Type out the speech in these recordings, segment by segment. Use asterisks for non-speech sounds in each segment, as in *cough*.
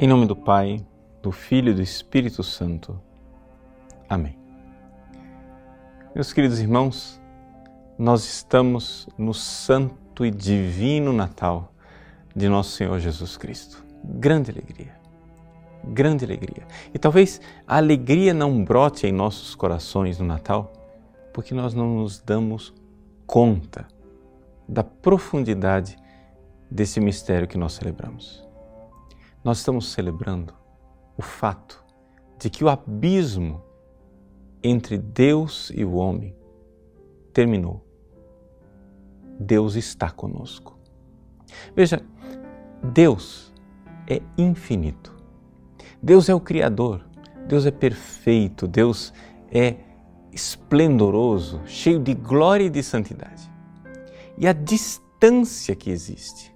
Em nome do Pai, do Filho e do Espírito Santo. Amém. Meus queridos irmãos, nós estamos no santo e divino Natal de nosso Senhor Jesus Cristo. Grande alegria, grande alegria. E talvez a alegria não brote em nossos corações no Natal porque nós não nos damos conta da profundidade desse mistério que nós celebramos nós estamos celebrando o fato de que o abismo entre Deus e o homem terminou. Deus está conosco. Veja, Deus é infinito. Deus é o Criador. Deus é perfeito. Deus é esplendoroso, cheio de glória e de santidade. E a distância que existe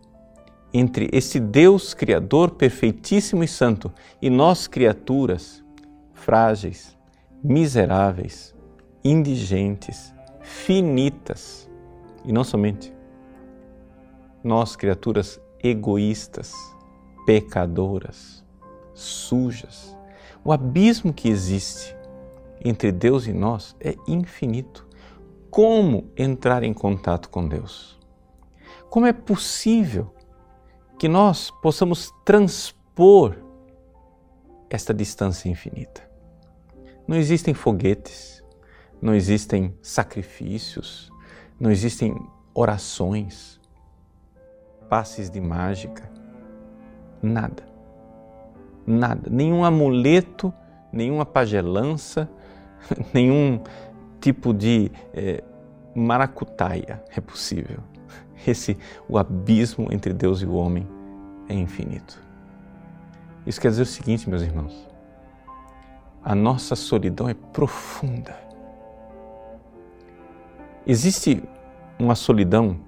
entre esse Deus Criador perfeitíssimo e santo e nós, criaturas frágeis, miseráveis, indigentes, finitas, e não somente nós, criaturas egoístas, pecadoras, sujas. O abismo que existe entre Deus e nós é infinito. Como entrar em contato com Deus? Como é possível que nós possamos transpor esta distância infinita. Não existem foguetes, não existem sacrifícios, não existem orações, passes de mágica, nada. Nada, nenhum amuleto, nenhuma pagelança, *laughs* nenhum tipo de é, maracutaia é possível esse o abismo entre Deus e o homem é infinito. Isso quer dizer o seguinte, meus irmãos: a nossa solidão é profunda. Existe uma solidão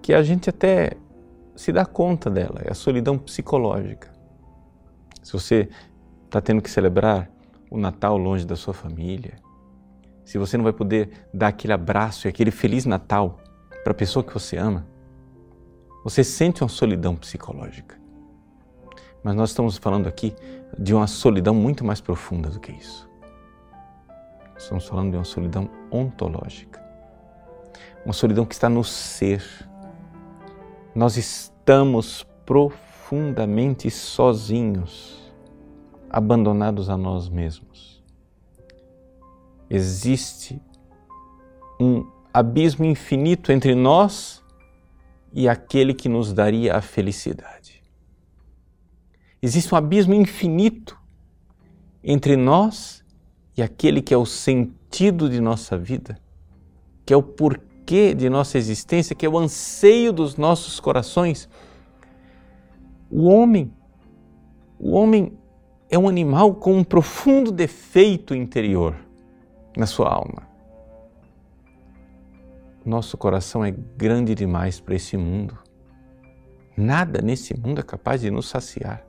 que a gente até se dá conta dela, é a solidão psicológica. Se você está tendo que celebrar o Natal longe da sua família, se você não vai poder dar aquele abraço e aquele Feliz Natal para a pessoa que você ama, você sente uma solidão psicológica. Mas nós estamos falando aqui de uma solidão muito mais profunda do que isso. Estamos falando de uma solidão ontológica. Uma solidão que está no ser. Nós estamos profundamente sozinhos, abandonados a nós mesmos. Existe abismo infinito entre nós e aquele que nos daria a felicidade. Existe um abismo infinito entre nós e aquele que é o sentido de nossa vida, que é o porquê de nossa existência, que é o anseio dos nossos corações. O homem, o homem é um animal com um profundo defeito interior na sua alma nosso coração é grande demais para esse mundo. Nada nesse mundo é capaz de nos saciar.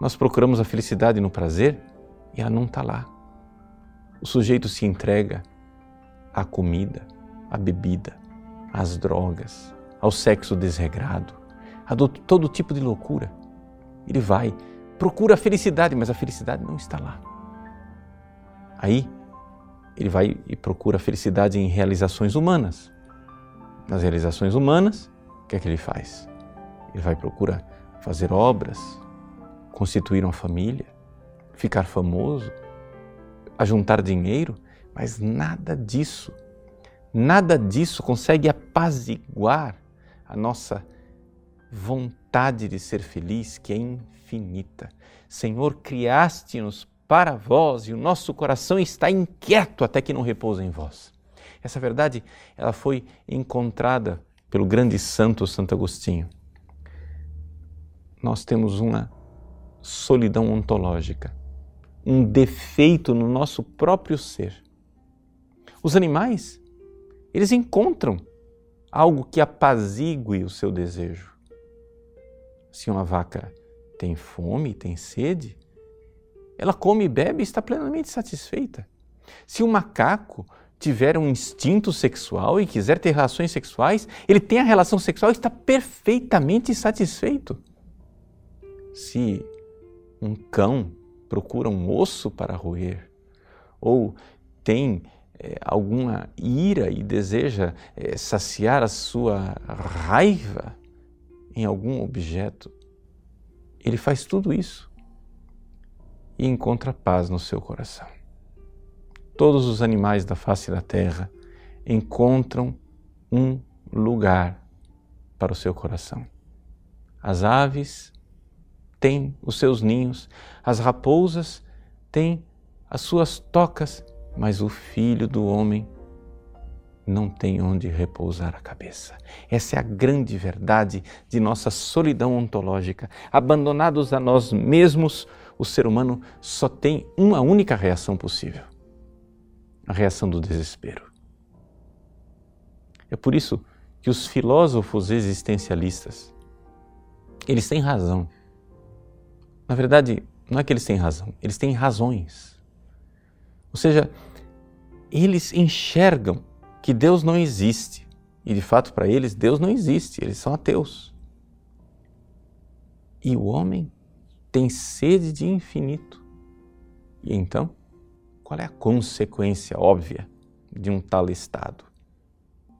Nós procuramos a felicidade no prazer e ela não está lá. O sujeito se entrega à comida, à bebida, às drogas, ao sexo desregrado, a todo tipo de loucura. Ele vai, procura a felicidade, mas a felicidade não está lá. Aí ele vai e procura felicidade em realizações humanas. Nas realizações humanas, o que é que ele faz? Ele vai procurar fazer obras, constituir uma família, ficar famoso, ajuntar dinheiro, mas nada disso, nada disso consegue apaziguar a nossa vontade de ser feliz, que é infinita. Senhor, criaste-nos para vós e o nosso coração está inquieto até que não repousa em vós. Essa verdade ela foi encontrada pelo grande santo Santo Agostinho. Nós temos uma solidão ontológica, um defeito no nosso próprio ser. Os animais, eles encontram algo que apazigue o seu desejo. Se uma vaca tem fome, tem sede, ela come e bebe e está plenamente satisfeita. Se o macaco tiver um instinto sexual e quiser ter relações sexuais, ele tem a relação sexual e está perfeitamente satisfeito. se um cão procura um osso para roer, ou tem é, alguma ira e deseja é, saciar a sua raiva em algum objeto, ele faz tudo isso e encontra paz no seu coração. Todos os animais da face da terra encontram um lugar para o seu coração. As aves têm os seus ninhos, as raposas têm as suas tocas, mas o filho do homem não tem onde repousar a cabeça. Essa é a grande verdade de nossa solidão ontológica. Abandonados a nós mesmos, o ser humano só tem uma única reação possível: a reação do desespero. É por isso que os filósofos existencialistas, eles têm razão. Na verdade, não é que eles têm razão, eles têm razões. Ou seja, eles enxergam que Deus não existe. E de fato, para eles, Deus não existe, eles são ateus. E o homem tem sede de infinito. E então, qual é a consequência óbvia de um tal estado?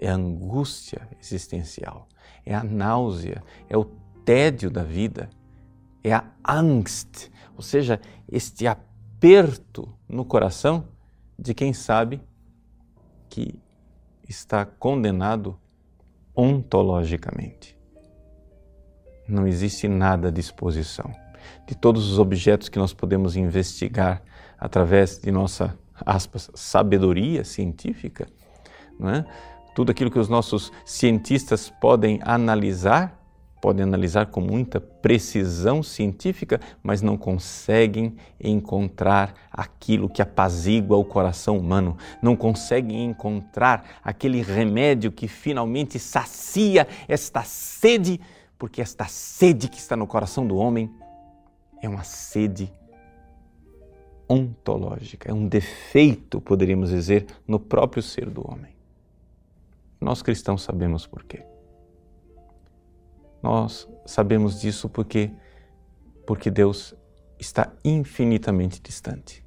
É a angústia existencial, é a náusea, é o tédio da vida, é a angst, ou seja, este aperto no coração de quem sabe que está condenado ontologicamente. Não existe nada à disposição. De todos os objetos que nós podemos investigar através de nossa, aspas, sabedoria científica, é? tudo aquilo que os nossos cientistas podem analisar, podem analisar com muita precisão científica, mas não conseguem encontrar aquilo que apazigua o coração humano, não conseguem encontrar aquele remédio que finalmente sacia esta sede, porque esta sede que está no coração do homem é uma sede ontológica, é um defeito, poderíamos dizer, no próprio ser do homem. Nós cristãos sabemos por quê. Nós sabemos disso porque porque Deus está infinitamente distante.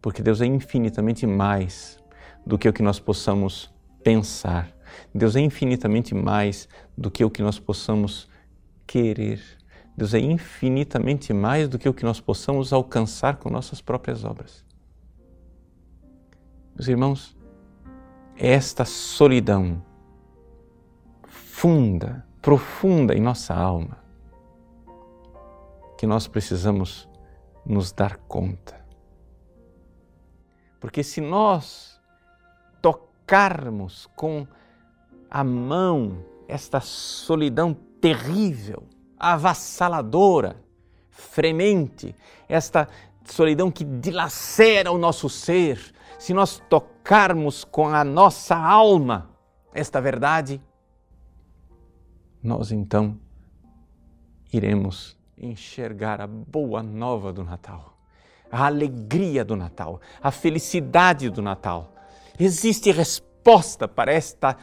Porque Deus é infinitamente mais do que o que nós possamos pensar. Deus é infinitamente mais do que o que nós possamos querer. Deus é infinitamente mais do que o que nós possamos alcançar com nossas próprias obras. Meus irmãos, esta solidão funda, profunda em nossa alma, que nós precisamos nos dar conta. Porque se nós tocarmos com a mão esta solidão terrível, avassaladora, fremente, esta solidão que dilacera o nosso ser, se nós tocarmos com a nossa alma esta verdade, nós então iremos enxergar a boa nova do Natal, a alegria do Natal, a felicidade do Natal. Existe resposta para esta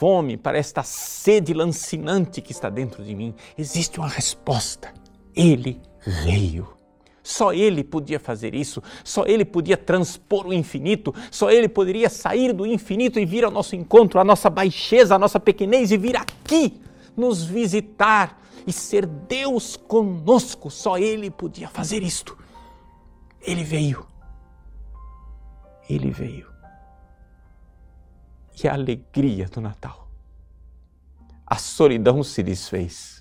fome, para esta sede lancinante que está dentro de mim. Existe uma resposta. Ele veio. Só Ele podia fazer isso, só Ele podia transpor o infinito, só Ele poderia sair do infinito e vir ao nosso encontro, à nossa baixeza, à nossa pequenez e vir aqui nos visitar e ser Deus conosco. Só Ele podia fazer isto. Ele veio. Ele veio. E a alegria do Natal. A solidão se desfez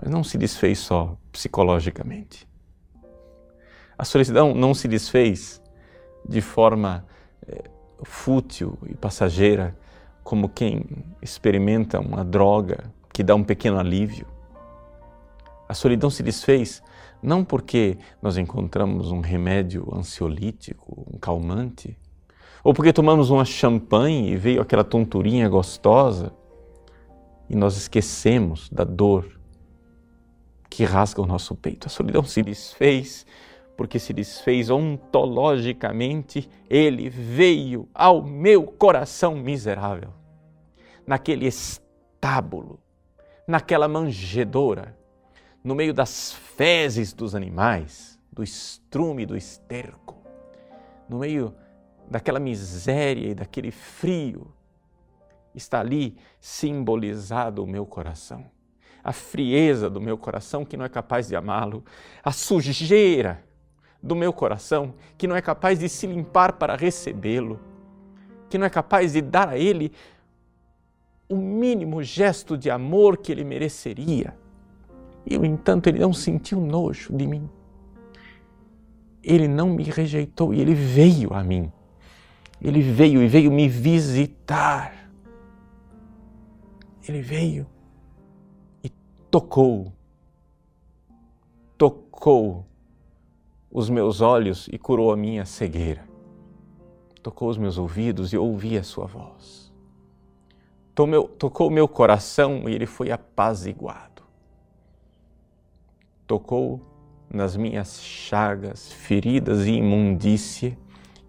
mas não se desfez só psicologicamente. A solidão não se desfez de forma é, fútil e passageira, como quem experimenta uma droga que dá um pequeno alívio. A solidão se desfez não porque nós encontramos um remédio ansiolítico, um calmante, ou porque tomamos uma champanhe e veio aquela tonturinha gostosa e nós esquecemos da dor que rasga o nosso peito. A solidão se desfez, porque se desfez ontologicamente, ele veio ao meu coração miserável, naquele estábulo, naquela manjedoura, no meio das fezes dos animais, do estrume, do esterco, no meio daquela miséria e daquele frio, está ali simbolizado o meu coração. A frieza do meu coração que não é capaz de amá-lo, a sujeira do meu coração que não é capaz de se limpar para recebê-lo, que não é capaz de dar a ele o mínimo gesto de amor que ele mereceria. E, no entanto, ele não sentiu nojo de mim. Ele não me rejeitou e ele veio a mim. Ele veio e veio me visitar. Ele veio e tocou, tocou os meus olhos e curou a minha cegueira. Tocou os meus ouvidos e ouvi a sua voz. Tocou o meu coração e ele foi apaziguado. Tocou nas minhas chagas, feridas e imundície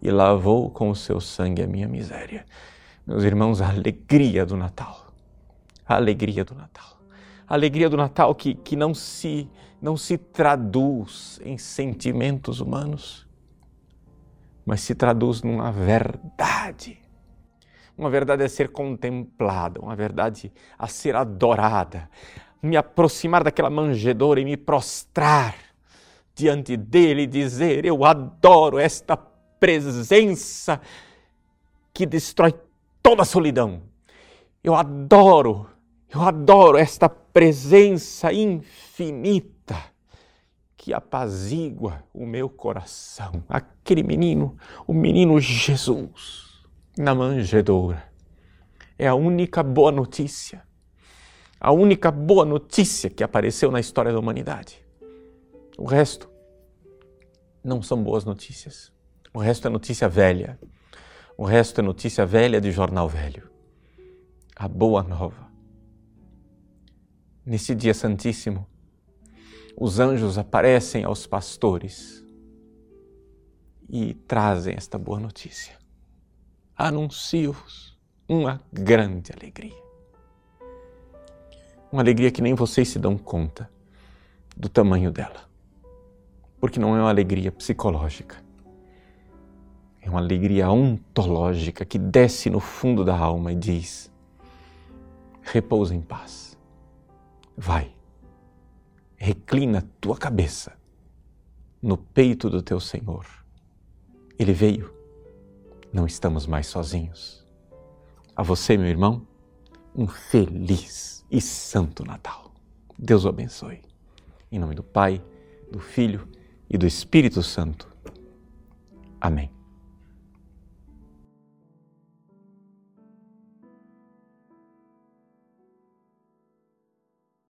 e lavou com o seu sangue a minha miséria. Meus irmãos, a alegria do Natal. A alegria do Natal. A alegria do Natal que, que não, se, não se traduz em sentimentos humanos, mas se traduz numa verdade. Uma verdade a ser contemplada, uma verdade a ser adorada. Me aproximar daquela manjedoura e me prostrar diante dele e dizer: Eu adoro esta presença que destrói toda a solidão. Eu adoro, eu adoro esta presença infinita que apazigua o meu coração. Aquele menino, o menino Jesus, na manjedoura. É a única boa notícia. A única boa notícia que apareceu na história da humanidade. O resto não são boas notícias. O resto é notícia velha. O resto é notícia velha de jornal velho. A boa nova. Nesse dia santíssimo, os anjos aparecem aos pastores e trazem esta boa notícia. Anuncio-vos uma grande alegria. Uma alegria que nem vocês se dão conta do tamanho dela. Porque não é uma alegria psicológica é uma alegria ontológica que desce no fundo da alma e diz: repousa em paz. Vai, reclina tua cabeça no peito do teu Senhor. Ele veio, não estamos mais sozinhos. A você, meu irmão, um feliz e santo Natal. Deus o abençoe. Em nome do Pai, do Filho e do Espírito Santo. Amém.